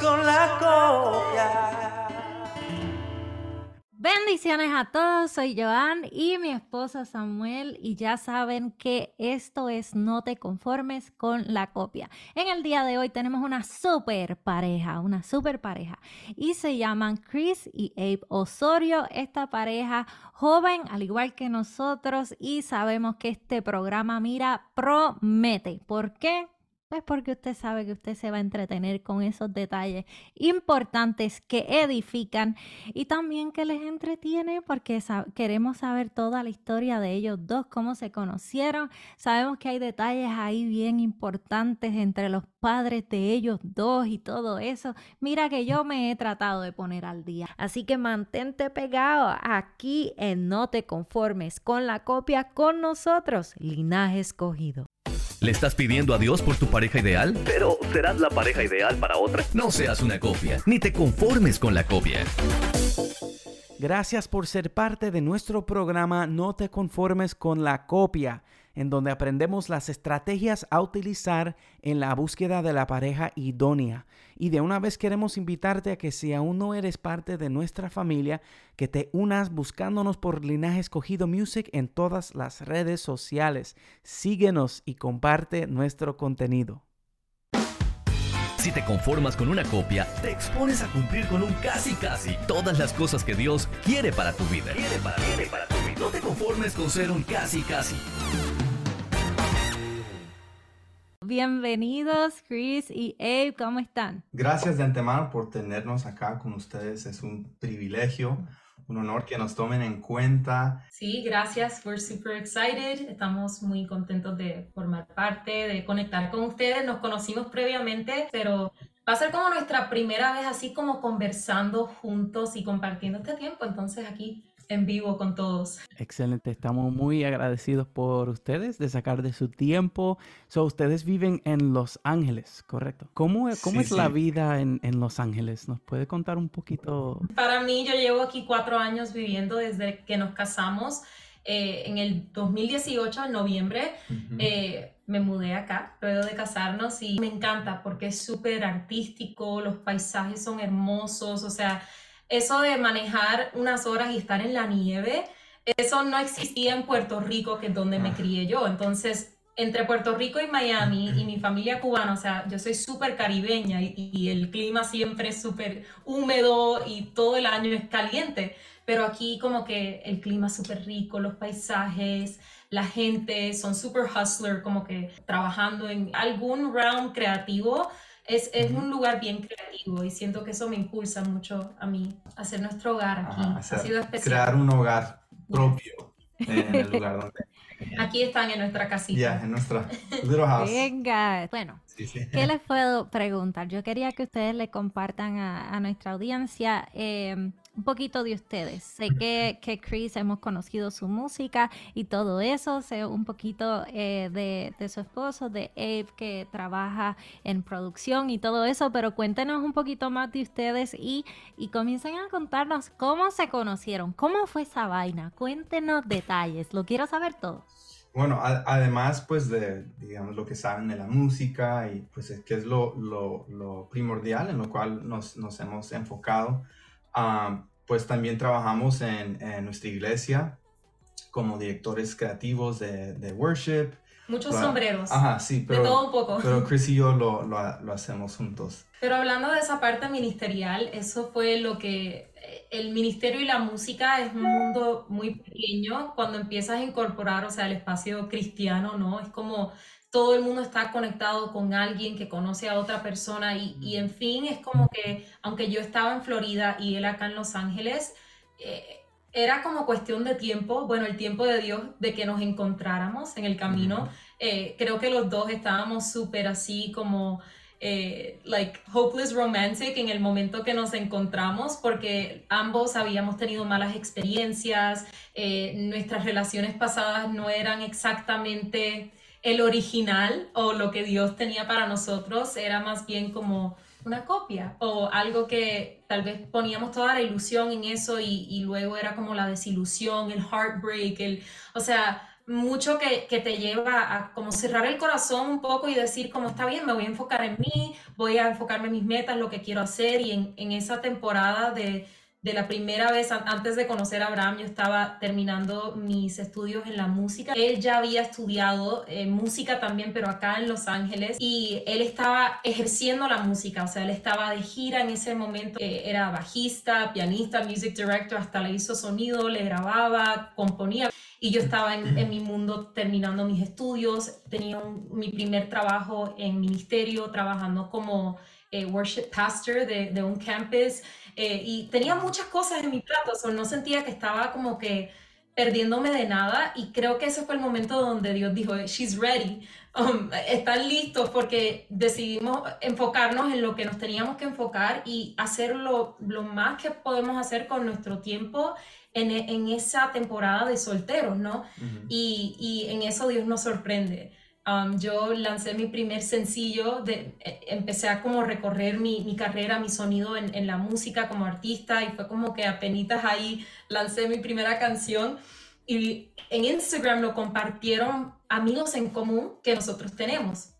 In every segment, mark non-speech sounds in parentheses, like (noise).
con la copia. Bendiciones a todos, soy Joan y mi esposa Samuel y ya saben que esto es No te conformes con la copia. En el día de hoy tenemos una super pareja, una super pareja y se llaman Chris y Abe Osorio, esta pareja joven al igual que nosotros y sabemos que este programa mira promete. ¿Por qué? Pues porque usted sabe que usted se va a entretener con esos detalles importantes que edifican y también que les entretiene porque queremos saber toda la historia de ellos dos, cómo se conocieron. Sabemos que hay detalles ahí bien importantes entre los padres de ellos dos y todo eso. Mira que yo me he tratado de poner al día. Así que mantente pegado aquí en No te conformes con la copia con nosotros, Linaje Escogido. ¿Le estás pidiendo a Dios por tu pareja ideal? Pero serás la pareja ideal para otra. No seas una copia, ni te conformes con la copia. Gracias por ser parte de nuestro programa No te conformes con la copia en donde aprendemos las estrategias a utilizar en la búsqueda de la pareja idónea. Y de una vez queremos invitarte a que si aún no eres parte de nuestra familia, que te unas buscándonos por Linaje Escogido Music en todas las redes sociales. Síguenos y comparte nuestro contenido. Si te conformas con una copia, te expones a cumplir con un casi casi todas las cosas que Dios quiere para tu vida. Quiere para, quiere para tu vida. No te conformes con ser un casi casi. Bienvenidos Chris y Abe, ¿cómo están? Gracias de antemano por tenernos acá con ustedes. Es un privilegio, un honor que nos tomen en cuenta. Sí, gracias. We're super excited. Estamos muy contentos de formar parte, de conectar con ustedes. Nos conocimos previamente, pero va a ser como nuestra primera vez así como conversando juntos y compartiendo este tiempo. Entonces aquí en vivo con todos. Excelente, estamos muy agradecidos por ustedes de sacar de su tiempo. So, ustedes viven en Los Ángeles, ¿correcto? ¿Cómo, cómo es la vida en, en, Los Ángeles? ¿Nos puede contar un poquito? Para mí, yo llevo aquí cuatro años viviendo desde que nos casamos. Eh, en el 2018, en noviembre, eh, me mudé acá luego de casarnos y me encanta porque es súper artístico, los paisajes son hermosos, o sea, eso de manejar unas horas y estar en la nieve, eso no existía en Puerto Rico, que es donde me ah. crié yo. Entonces, entre Puerto Rico y Miami y mi familia cubana, o sea, yo soy súper caribeña y, el clima siempre es súper húmedo y todo el año es caliente, pero aquí como que el clima es súper rico, los paisajes, la gente son súper hustler, como que trabajando en algún round creativo es, es un lugar bien creativo y siento que eso me impulsa mucho a mí, hacer nuestro hogar aquí. ha sido especial. Crear un hogar propio en el (laughs) lugar donde... Aquí están en nuestra casita. Ya, en nuestra little house. Venga, bueno, ¿qué les puedo preguntar? Yo quería que ustedes le compartan a, a nuestra audiencia eh, un poquito de ustedes. Sé que, que Chris hemos conocido su música y todo eso. Sé un poquito eh, de, de, su esposo, de Abe, que trabaja en producción y todo eso. Pero cuéntenos un poquito más de ustedes y, y comiencen a contarnos cómo se conocieron, cómo fue esa vaina. Cuéntenos detalles. Lo quiero saber todo. Bueno, además pues de, digamos, lo que saben de la música y pues es que es lo, lo, lo primordial en lo cual nos, nos hemos enfocado pues también trabajamos en, nuestra iglesia como directores creativos de, worship. Muchos sombreros. Ajá, sí, pero, de todo un poco. pero (laughs) Chris y yo lo, lo, lo, hacemos juntos. Pero hablando de esa parte ministerial, eso fue lo que eh, el ministerio y la música es un mundo muy pequeño cuando empiezas a incorporar, o sea, el espacio cristiano, ¿no? Es como todo el mundo está conectado con alguien que conoce a otra persona y, en fin, es como que aunque yo estaba en Florida y él acá en Los Ángeles, eh, era como cuestión de tiempo, bueno, el tiempo de Dios de que nos encontráramos en el camino. Eh, creo que los dos estábamos súper así como... Eh, like hopeless romantic en el momento que nos encontramos porque ambos habíamos tenido malas experiencias, nuestras relaciones pasadas no eran exactamente el original o lo que Dios tenía para nosotros era más bien como una copia o algo que tal vez poníamos toda la ilusión en eso y, luego era como la desilusión, el heartbreak, el, o sea, mucho que, que, te lleva a como cerrar el corazón un poco y decir como está bien, me voy a enfocar en mí, voy a enfocarme en mis metas, lo que quiero hacer y en, en esa temporada de, de la primera vez, antes de conocer a Abraham, yo estaba terminando mis estudios en la música. Él ya había estudiado eh, música también, pero acá en Los Ángeles, y él estaba ejerciendo la música, o sea, él estaba de gira en ese momento, era bajista, pianista, music director, hasta le hizo sonido, le grababa, componía. Y yo estaba en, mi mundo terminando mis estudios, tenía mi primer trabajo en ministerio, trabajando como eh, worship pastor de un campus. Eh, y tenía muchas cosas en mi plato, o no sentía que estaba como que perdiéndome de nada y creo que ese fue el momento donde Dios dijo, she's ready, um, están listos porque decidimos enfocarnos en lo que nos teníamos que enfocar y hacer lo, lo más que podemos hacer con nuestro tiempo en, en esa temporada de solteros, ¿no? y, y en eso Dios nos sorprende. Um, yo lancé mi primer sencillo, de, e, empecé a como recorrer mi, mi carrera, mi sonido en, en, la música como artista y fue como que apenas ahí lancé mi primera canción y en Instagram lo compartieron amigos en común que nosotros tenemos.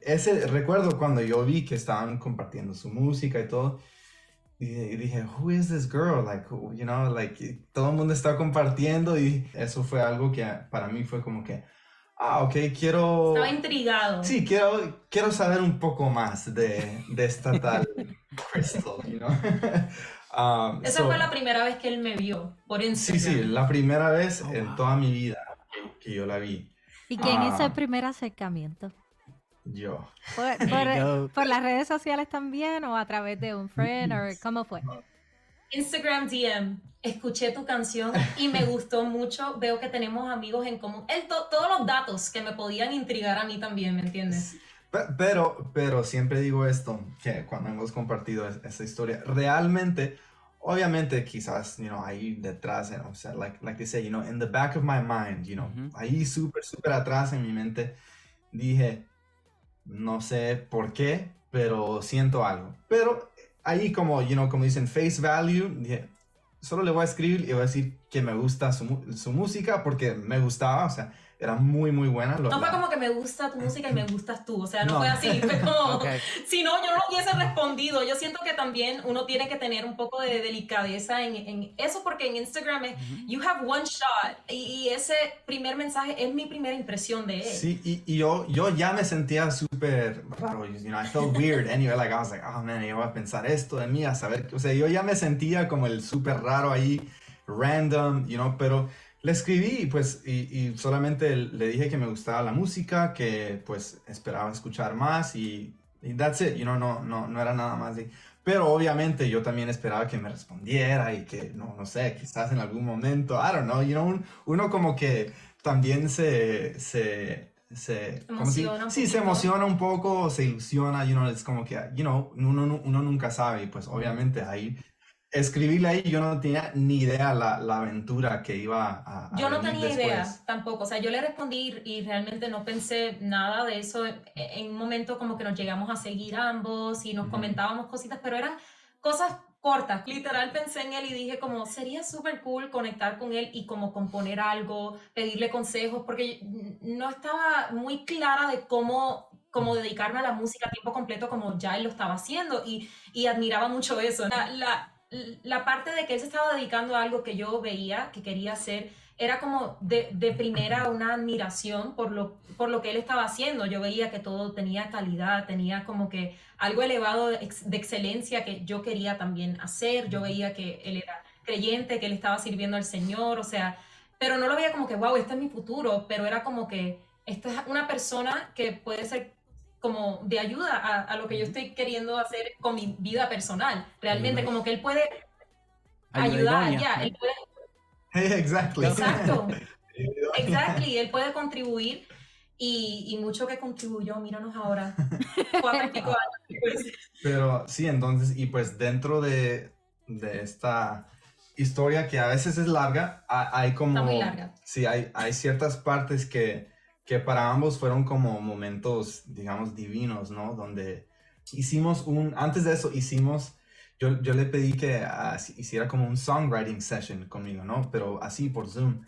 Ese recuerdo cuando yo vi que estaban compartiendo su música y todo y, dije, who is this girl? Like, you know, like todo el mundo está compartiendo y eso fue algo que para mí fue como que ah, ok, quiero... Estaba intrigado. Sí, quiero, quiero saber un poco más de, de esta tal Crystal, you know? (laughs) um, Esa fue la primera vez que él me vio por Instagram. Sí, sí, la primera vez oh, en toda mi vida que, yo la vi. ¿Y quién hizo el primer acercamiento? Yo. ¿Por, por, las redes sociales también o a través de un friend o cómo fue? Instagram DM escuché tu canción y me gustó mucho. Veo que tenemos amigos en común. El todos los datos que me podían intrigar a mí también, ¿me entiendes? Pero, pero siempre digo esto, que cuando hemos compartido esta historia, realmente, obviamente quizás, you know, ahí detrás, o sea, like, like they say, you know, in the back of my mind, you know, ahí súper, súper atrás en mi mente, dije, no sé por qué, pero siento algo. Pero ahí como, you know, como dicen face value, solo le voy a escribir y voy a decir que me gusta su, su música porque me gustaba, o sea, era muy, muy buena. no fue como que me gusta tu música y me gustas tú, o sea, no, fue así, fue como, (laughs) si no, yo no hubiese respondido. Yo siento que también uno tiene que tener un poco de delicadeza en, en eso, porque en Instagram es, you have one shot, y, ese primer mensaje es mi primera impresión de él. Sí, y, y yo, yo ya me sentía súper raro, you know, I felt weird anyway, like I was like, oh man, yo voy a pensar esto de mí, a saber, o sea, yo ya me sentía como el súper raro ahí, random, you know, pero le escribí pues y, solamente le dije que me gustaba la música, que pues esperaba escuchar más y, that's it, you know, no, no, no era nada más. pero obviamente yo también esperaba que me respondiera y que, no, no sé, quizás en algún momento, I don't know, you know, uno como que también se... se se emociona sí, se emociona un poco, se ilusiona, you know, es como que, you know, uno, uno nunca sabe, y pues obviamente ahí escribirle ahí, yo no tenía ni idea la, la aventura que iba a... yo no tenía idea tampoco, o sea, yo le respondí y realmente no pensé nada de eso. En un momento como que nos llegamos a seguir ambos y nos comentábamos cositas, pero eran cosas cortas. Literal pensé en él y dije como sería súper cool conectar con él y como componer algo, pedirle consejos, porque no estaba muy clara de cómo como dedicarme a la música a tiempo completo como ya él lo estaba haciendo y, y admiraba mucho eso. La, la, la parte de que él se estaba dedicando a algo que yo veía, que quería hacer, era como de, de, primera una admiración por lo, por lo que él estaba haciendo. Yo veía que todo tenía calidad, tenía como que algo elevado de, excelencia que yo quería también hacer. Yo veía que él era creyente, que él estaba sirviendo al Señor, o sea, pero no lo veía como que, wow, este es mi futuro, pero era como que esta es una persona que puede ser como de ayuda a, lo que yo estoy queriendo hacer con mi vida personal. Realmente, como que él puede ayudar, ya, él puede... (laughs) exactly. Exacto. (laughs) exactly, él puede contribuir y, y, mucho que contribuyó, míranos ahora. (laughs) Pero sí, entonces, y pues dentro de, de esta historia que a veces es larga, hay como... Está muy larga. Sí, hay, hay ciertas partes que que para ambos fueron como momentos, digamos, divinos, ¿no? Donde hicimos un, antes de eso hicimos, yo, yo le pedí que ah, hiciera como un songwriting session conmigo, ¿no? Pero así por Zoom.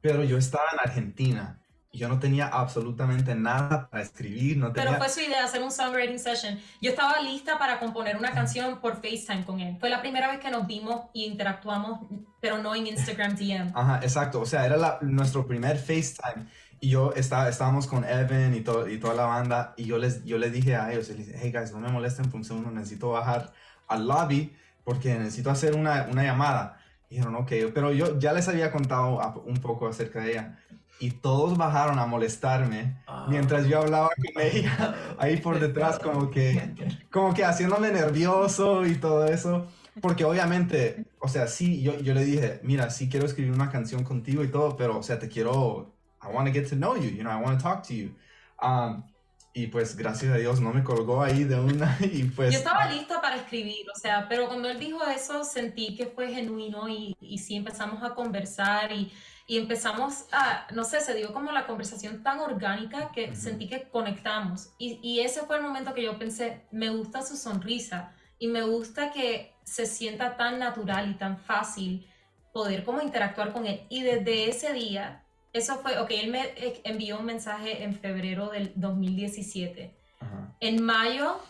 Pero yo estaba en Argentina y yo no tenía absolutamente nada para escribir. No tenía... Pero fue su idea hacer un songwriting session. Yo estaba lista para componer una canción por FaceTime con él. Fue la primera vez que nos vimos y interactuamos, pero no en Instagram DM. Ajá, exacto. O sea, era la, nuestro primer FaceTime. Y yo estaba, estábamos con Evan y, todo, y toda la banda. Y yo les, yo les dije a ellos, les dije, hey guys, no me molesten por un segundo, necesito bajar al lobby porque necesito hacer una, una llamada. Y dijeron, ok, pero yo ya les había contado un poco acerca de ella. Y todos bajaron a molestarme ah. mientras yo hablaba con ella ahí por detrás como que, como que haciéndome nervioso y todo eso. Porque obviamente, o sea, sí, yo, yo le dije, mira, sí quiero escribir una canción contigo y todo, pero, o sea, te quiero, I want to get to know you, you know, I want to talk to you. Um, y pues gracias a Dios no me colgó ahí de una (laughs) y pues... Yo estaba lista para escribir, o sea, pero cuando él dijo eso sentí que fue genuino y, y sí empezamos a conversar y, y, empezamos a, no sé, se dio como la conversación tan orgánica que sentí que conectamos. Y, y ese fue el momento que yo pensé, me gusta su sonrisa y me gusta que se sienta tan natural y tan fácil poder como interactuar con él. Y desde ese día eso fue, ok, él me envió un mensaje en febrero del 2017. En mayo,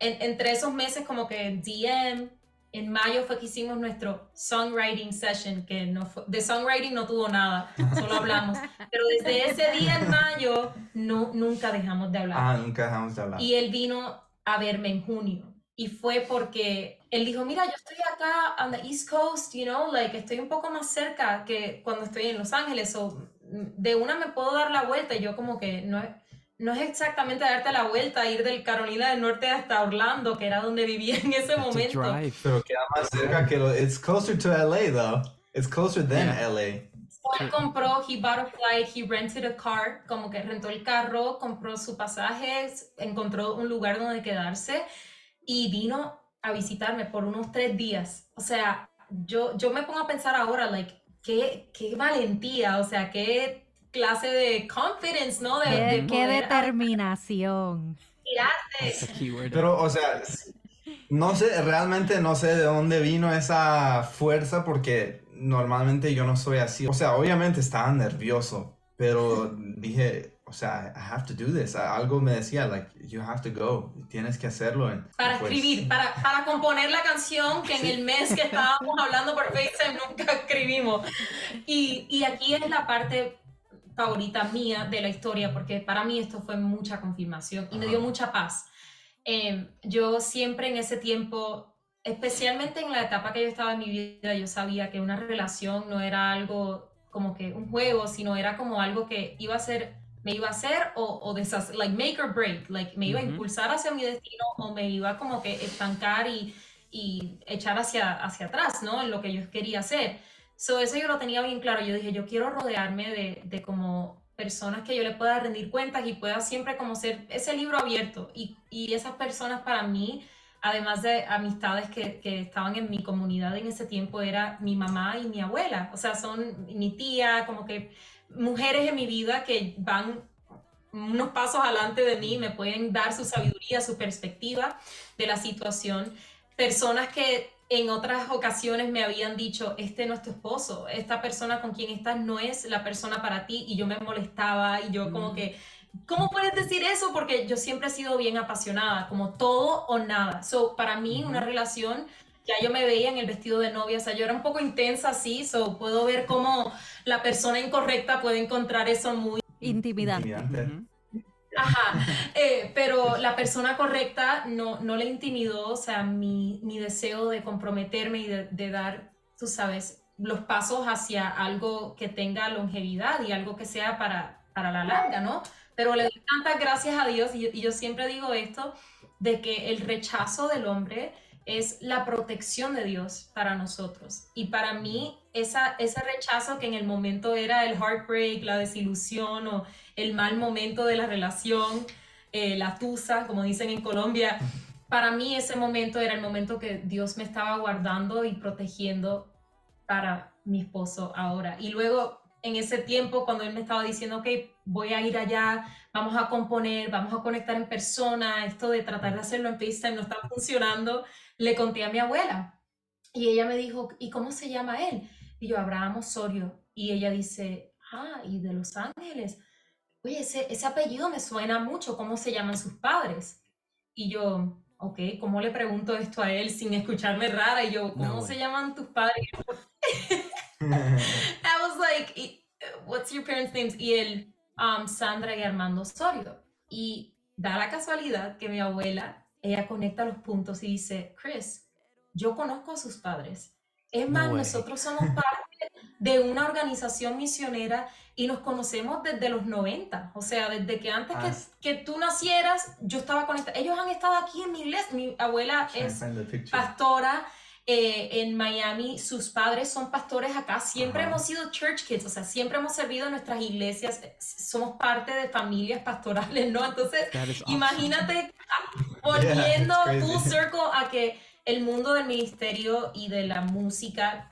entre esos meses como que DM, en mayo fue que hicimos nuestro songwriting session, que no fue, de songwriting no tuvo nada, (laughs) solo hablamos. Pero desde ese día en mayo, no, nunca dejamos de hablar. Ah, nunca dejamos de hablar. Y él vino a verme en junio. Y fue porque él dijo, mira, yo estoy acá on the East Coast, you know, like estoy un poco más cerca que cuando estoy en Los Ángeles, o de una me puedo dar la vuelta. Y yo como que no es, no es exactamente darte la vuelta, ir del Carolina del Norte hasta Orlando, que era donde vivía en ese (laughs) momento. Pero queda más cerca que lo... It's closer to LA, though. It's closer than LA. él compró, he bought a flight, he rented a car, como que rentó el carro, compró su pasaje, encontró un lugar donde quedarse y vino a visitarme por unos tres días. O sea, yo, yo me pongo a pensar ahora, like, qué, qué valentía, o sea, qué clase de confidence, ¿no? De, qué, determinación. Pero, o sea, no sé, realmente no sé de dónde vino esa fuerza porque normalmente yo no soy así. O sea, obviamente estaba nervioso, pero dije, o sea, I have to do this. Algo me decía, like, you have to go, tienes que hacerlo. para pues escribir, para, para componer la canción que en el mes que estábamos hablando por FaceTime nunca escribimos. Y, y aquí es la parte favorita mía de la historia, porque para mí esto fue mucha confirmación y me dio mucha paz. Em, yo siempre en ese tiempo, especialmente en la etapa que yo estaba en mi vida, yo sabía que una relación no era algo como que un juego, sino era como algo que iba a ser me iba a hacer o, o deshacer, like make or break, like me iba a impulsar hacia mi destino o me iba como que estancar y, y echar hacia, hacia atrás, ¿no? En lo que yo quería hacer. So, eso yo lo tenía bien claro. Yo dije, yo quiero rodearme de, de como personas que yo le pueda rendir cuentas y pueda siempre como ser ese libro abierto. Y, y esas personas para mí, además de amistades que, que, estaban en mi comunidad en ese tiempo, era mi mamá y mi abuela. O sea, son mi tía, como que mujeres en mi vida que van unos pasos adelante de mí, me pueden dar su sabiduría, su perspectiva de la situación. Personas que en otras ocasiones me habían dicho, este no es tu esposo, esta persona con quien estás no es la persona para ti y yo me molestaba y yo como que, ¿cómo puedes decir eso? Porque yo siempre he sido bien apasionada, como todo o nada. So, para mí una relación ya yo me veía en el vestido de novia, o sea, yo era un poco intensa así, so puedo ver cómo la persona incorrecta puede encontrar eso muy intimidante. Ajá, (laughs) eh, pero la persona correcta no, no le intimidó, o sea, mi, mi deseo de comprometerme y de, dar, tú sabes, los pasos hacia algo que tenga longevidad y algo que sea para, para la larga, ¿no? Pero le doy tantas gracias a Dios y yo siempre digo esto, de que el rechazo del hombre es la protección de Dios para nosotros. Y para mí, esa, ese rechazo que en el momento era el heartbreak, la desilusión o el mal momento de la relación, eh, la tusa, como dicen en Colombia, para mí ese momento era el momento que Dios me estaba guardando y protegiendo para mi esposo ahora. Y luego en ese tiempo cuando él me estaba diciendo, ok, voy a ir allá, vamos a componer, vamos a conectar en persona, esto de tratar de hacerlo en FaceTime no está funcionando, le conté a mi abuela y ella me dijo, ¿y cómo se llama él? Y yo, Abraham Osorio. Y ella dice, ah, y de Los Ángeles. Oye, ese, ese apellido me suena mucho, ¿cómo se llaman sus padres? Y yo, ok, ¿cómo le pregunto esto a él sin escucharme rara? Y yo, ¿cómo se llaman tus padres? (laughs) (laughs) I was like, what's your parents' names? Y él, um, Sandra y Armando Osorio. Y da la casualidad que mi abuela, ella conecta los puntos y dice, Chris, yo conozco a sus padres. Es más, nosotros somos parte de una organización misionera y nos conocemos desde los 90. O sea, desde que antes que, que, tú nacieras, yo estaba conectada. Ellos han estado aquí en mi iglesia. Mi abuela es pastora eh, en Miami, sus padres son pastores acá, siempre hemos sido church kids, o sea, siempre hemos servido en nuestras iglesias, somos parte de familias pastorales, ¿no? Entonces, imagínate (laughs) volviendo full circle a que el mundo del ministerio y de la música,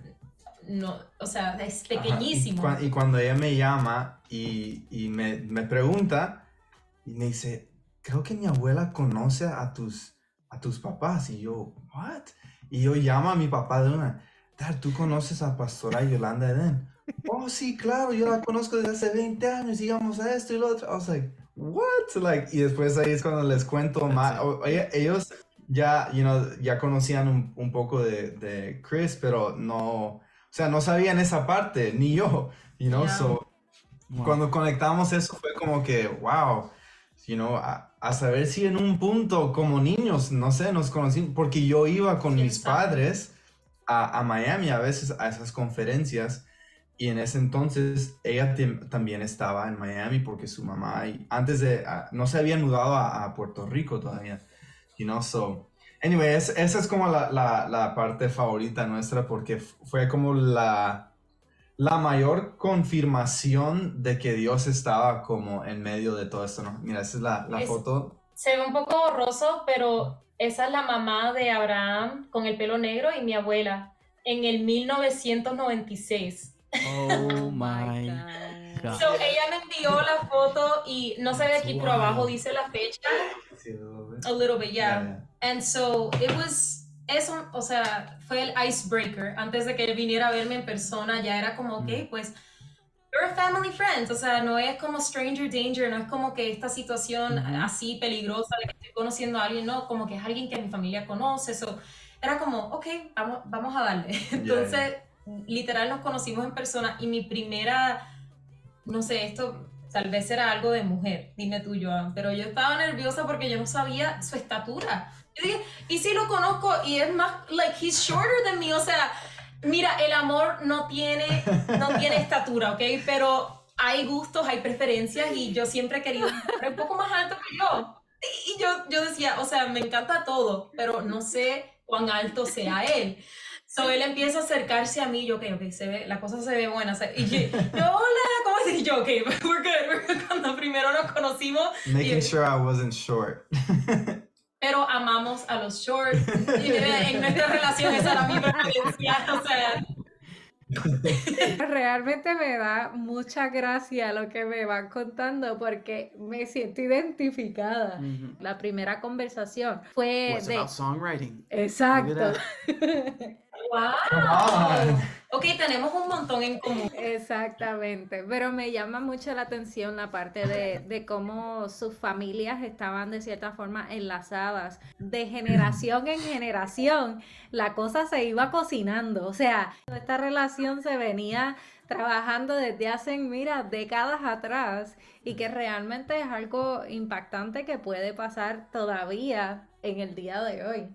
no, o sea, es pequeñísimo. Y, cuando ella me llama y, y me, me, pregunta, y me dice, creo que mi abuela conoce a tus, a tus papás, y yo, ¿what? Y yo llamo a mi papá de una, Dad, ¿tú conoces a Pastora Yolanda Eden? oh, sí, claro, yo la conozco desde hace 20 años, íbamos a esto y lo otro. I was like, what? Like, y después ahí es cuando les cuento más. Oye, ellos ya, you know, ya conocían un, un poco de, de, Chris, pero no, o sea, no sabían esa parte, ni yo, you know, so, cuando conectamos eso fue como que, wow, you know, a saber si en un punto como niños, no sé, nos conocimos, porque yo iba con mis padres a, a, Miami a veces a esas conferencias y en ese entonces ella también estaba en Miami porque su mamá, y antes de, no se había mudado a, Puerto Rico todavía, you know, so, anyway, esa es como la, la, la parte favorita nuestra porque fue como la la mayor confirmación de que Dios estaba como en medio de todo esto, ¿no? Mira, esa es la, la foto. Se ve un poco borroso, pero esa es la mamá de Abraham con el pelo negro y mi abuela en el 1996. Oh (laughs) my God. So, ella me envió la foto y no se ve aquí, pero abajo dice la fecha. A little bit, yeah. And so it was eso, o sea, fue el icebreaker. Antes de que él viniera a verme en persona, ya era como, ok, mm. pues, you're a family friend. O sea, no es como stranger danger, no es como que esta situación así peligrosa de que estoy conociendo a alguien, no, como que es alguien que mi familia conoce. Eso era como, ok, vamos, vamos a darle. (laughs) Entonces, literal, nos conocimos en persona y mi primera, no sé, esto tal vez era algo de mujer, dime tú, Joan, pero yo estaba nerviosa porque yo no sabía su estatura y si lo conozco y es más, like, he's shorter than me, o sea, mira, el amor no tiene, no tiene estatura, ¿ok? Pero hay gustos, hay preferencias y yo siempre he querido un poco más alto que yo. Y yo, yo decía, o sea, me encanta todo, pero no sé cuán alto sea él. So él empieza a acercarse a mí, yo, ok, ok, se ve, la cosa se ve buena. y yo, hola, ¿cómo estás? Y yo, ok, (laughs) we're good, we're good. Cuando primero nos conocimos. Making sure I wasn't short. (laughs) pero amamos a los shorts. Y en nuestra relación esa era mi preferencia, o sea. (laughs) Realmente me da mucha gracia lo que me van contando porque me siento identificada. La primera conversación fue de songwriting. Exacto. (laughs) ¡Wow! Ok, tenemos un montón en común. Exactamente, pero me llama mucho la atención la parte de, de, cómo sus familias estaban de cierta forma enlazadas. De generación en generación, la cosa se iba cocinando. O sea, esta relación se venía trabajando desde hace, mira, décadas atrás y que realmente es algo impactante que puede pasar todavía en el día de hoy.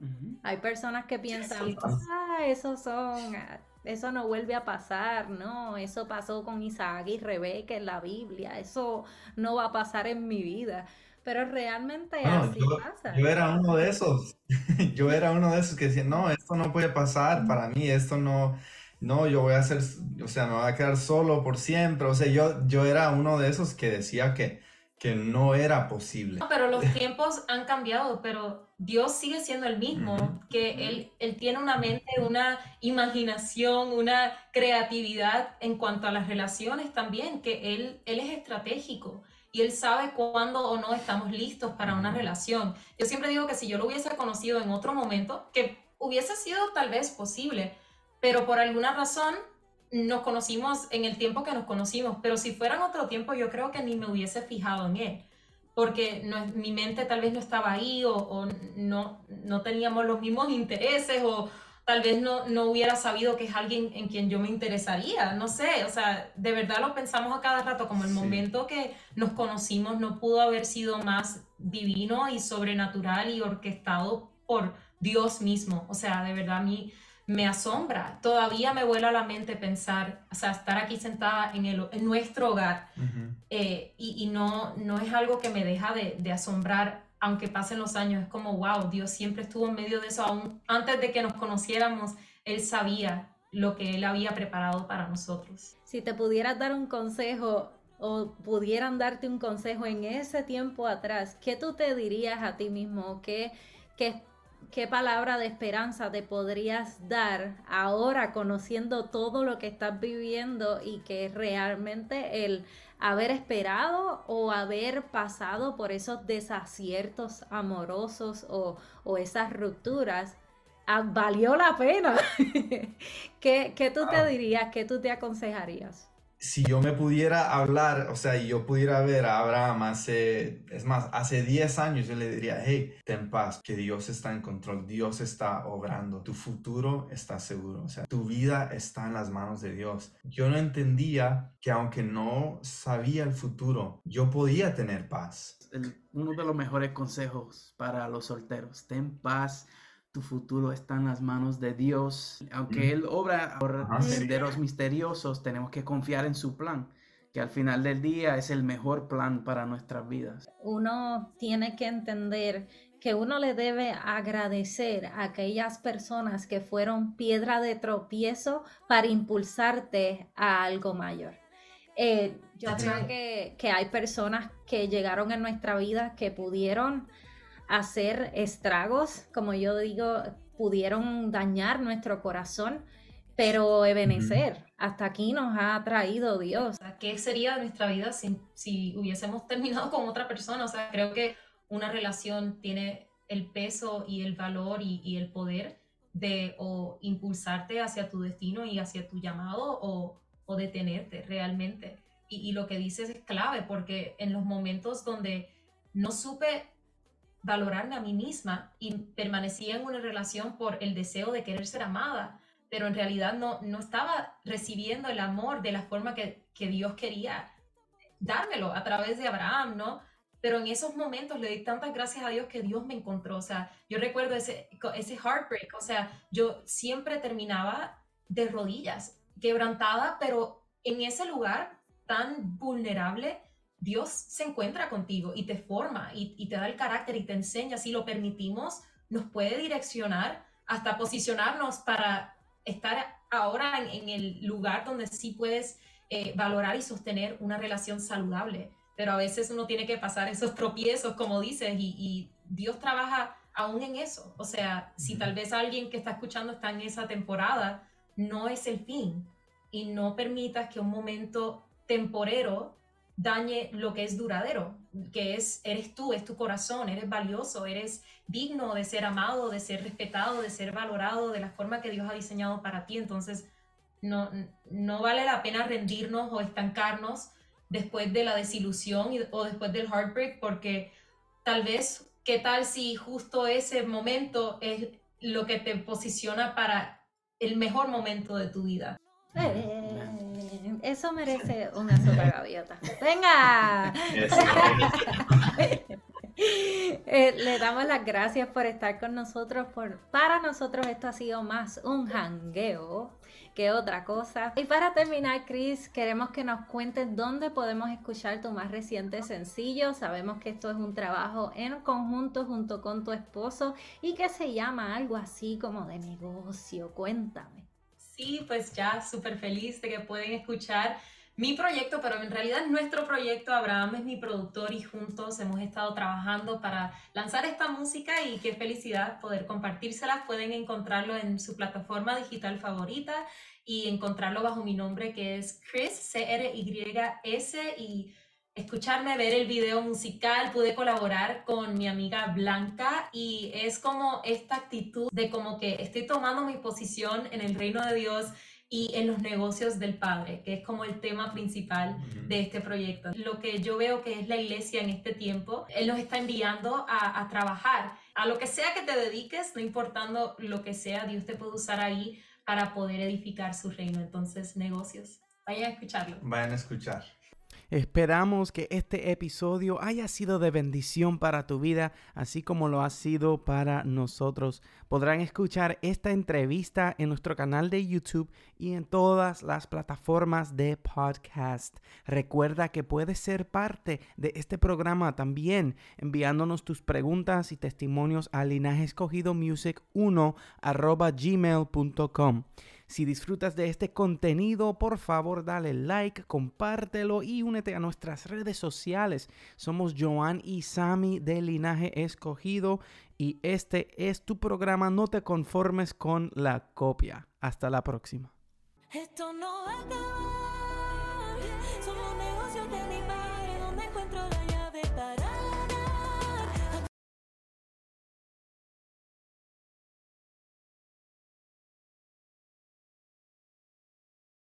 Hay personas que piensan, ah, eso son, ah, eso no vuelve a pasar, no, eso pasó con Isaac y Rebeca en la Biblia, eso no va a pasar en mi vida. Pero realmente así pasa. Yo era uno de esos, (laughs) yo era uno de esos que decía, no, esto no puede pasar para mí, esto no, no, yo voy a ser, o sea, me voy a quedar solo por siempre. O sea, yo, yo era uno de esos que decía que, que no era posible. pero los tiempos han cambiado, pero Dios sigue siendo el mismo, que él, él tiene una mente, una imaginación, una creatividad en cuanto a las relaciones también, que Él, él es estratégico y Él sabe cuándo o no estamos listos para una relación. Yo siempre digo que si yo lo hubiese conocido en otro momento, que hubiese sido tal vez posible, pero por alguna razón nos conocimos en el tiempo que nos conocimos, pero si fuera en otro tiempo yo creo que ni me hubiese fijado en él, porque no, mi mente tal vez no estaba ahí o, no, no teníamos los mismos intereses o tal vez no, no hubiera sabido que es alguien en quien yo me interesaría, no sé, o sea, de verdad lo pensamos a cada rato, como el momento que nos conocimos no pudo haber sido más divino y sobrenatural y orquestado por Dios mismo, o sea, de verdad a mí me asombra. Todavía me vuela a la mente pensar, o sea, estar aquí sentada en, el, en nuestro hogar eh, y, no, no es algo que me deja de, de, asombrar, aunque pasen los años. Es como, wow, Dios siempre estuvo en medio de eso. Aún antes de que nos conociéramos, Él sabía lo que Él había preparado para nosotros. Si te pudieras dar un consejo o pudieran darte un consejo en ese tiempo atrás, ¿qué tú te dirías a ti mismo? ¿Qué, qué ¿Qué palabra de esperanza te podrías dar ahora conociendo todo lo que estás viviendo y que realmente el haber esperado o haber pasado por esos desaciertos amorosos o, esas rupturas ah, valió la pena? (laughs) ¿Qué, ¿Qué, tú te dirías? ¿Qué tú te aconsejarías? Si yo me pudiera hablar, o sea, yo pudiera ver a Abraham hace, es más, hace 10 años, yo le diría, hey, ten paz, que Dios está en control, Dios está obrando, tu futuro está seguro, o sea, tu vida está en las manos de Dios. Yo no entendía que aunque no sabía el futuro, yo podía tener paz. uno de los mejores consejos para los solteros, ten paz tu futuro está en las manos de Dios. Aunque Él obra por senderos misteriosos, tenemos que confiar en su plan, que al final del día es el mejor plan para nuestras vidas. Uno tiene que entender que uno le debe agradecer a aquellas personas que fueron piedra de tropiezo para impulsarte a algo mayor. Eh, yo creo que, que hay personas que llegaron en nuestra vida que pudieron hacer estragos, como yo digo, pudieron dañar nuestro corazón, pero Ebenezer, hasta aquí nos ha traído Dios. ¿Qué sería de nuestra vida si, si hubiésemos terminado con otra persona? O sea, creo que una relación tiene el peso y el valor y, el poder de o impulsarte hacia tu destino y hacia tu llamado o, o detenerte realmente. Y, y, lo que dices es clave porque en los momentos donde no supe valorarme a mí misma y permanecía en una relación por el deseo de querer ser amada, pero en realidad no, no estaba recibiendo el amor de la forma que, que Dios quería dármelo a través de Abraham, ¿no? Pero en esos momentos le di tantas gracias a Dios que Dios me encontró. O sea, yo recuerdo ese, ese heartbreak. O sea, yo siempre terminaba de rodillas, quebrantada, pero en ese lugar tan vulnerable Dios se encuentra contigo y te forma y, te da el carácter y te enseña, si lo permitimos, nos puede direccionar hasta posicionarnos para estar ahora en, el lugar donde sí puedes eh, valorar y sostener una relación saludable. Pero a veces uno tiene que pasar esos tropiezos, como dices, y, y Dios trabaja aún en eso. O sea, si tal vez alguien que está escuchando está en esa temporada, no es el fin. Y no permitas que un momento temporero dañe lo que es duradero, que es, eres tú, es tu corazón, eres valioso, eres digno de ser amado, de ser respetado, de ser valorado de la forma que Dios ha diseñado para ti. Entonces, no, no vale la pena rendirnos o estancarnos después de la desilusión o después del heartbreak, porque tal vez, ¿qué tal si justo ese momento es lo que te posiciona para el mejor momento de tu vida? Eh, eso merece una sola gaviota. ¡Venga! (laughs) Eh, le damos las gracias por estar con nosotros. Por, para nosotros esto ha sido más un jangueo que otra cosa. Y para terminar, Chris, queremos que nos cuentes dónde podemos escuchar tu más reciente sencillo. Sabemos que esto es un trabajo en conjunto junto con tu esposo y que se llama algo así como de negocio. Cuéntame. Sí, pues ya súper feliz de que pueden escuchar mi proyecto, pero en realidad nuestro proyecto. Abraham es mi productor y juntos hemos estado trabajando para lanzar esta música y qué felicidad poder compartírsela. Pueden encontrarlo en su plataforma digital favorita y encontrarlo bajo mi nombre que es Chris, C-R-Y-S y escucharme, ver el video musical, pude colaborar con mi amiga Blanca y es como esta actitud de como que estoy tomando mi posición en el reino de Dios y en los negocios del Padre, que es como el tema principal de este proyecto. Lo que yo veo que es la iglesia en este tiempo, Él nos está enviando a, a trabajar. A lo que sea que te dediques, no importando lo que sea, Dios te puede usar ahí para poder edificar su reino. Entonces, negocios. Vayan a escucharlo. Vayan a escuchar. Esperamos que este episodio haya sido de bendición para tu vida, así como lo ha sido para nosotros. Podrán escuchar esta entrevista en nuestro canal de YouTube y en todas las plataformas de podcast. Recuerda que puedes ser parte de este programa también enviándonos tus preguntas y testimonios a linajescogidomusic1 gmail.com. Si disfrutas de este contenido, por favor dale like, compártelo y únete a nuestras redes sociales. Somos Joan y Sami de Linaje Escogido y este es tu programa No te conformes con la copia. Hasta la próxima. Esto no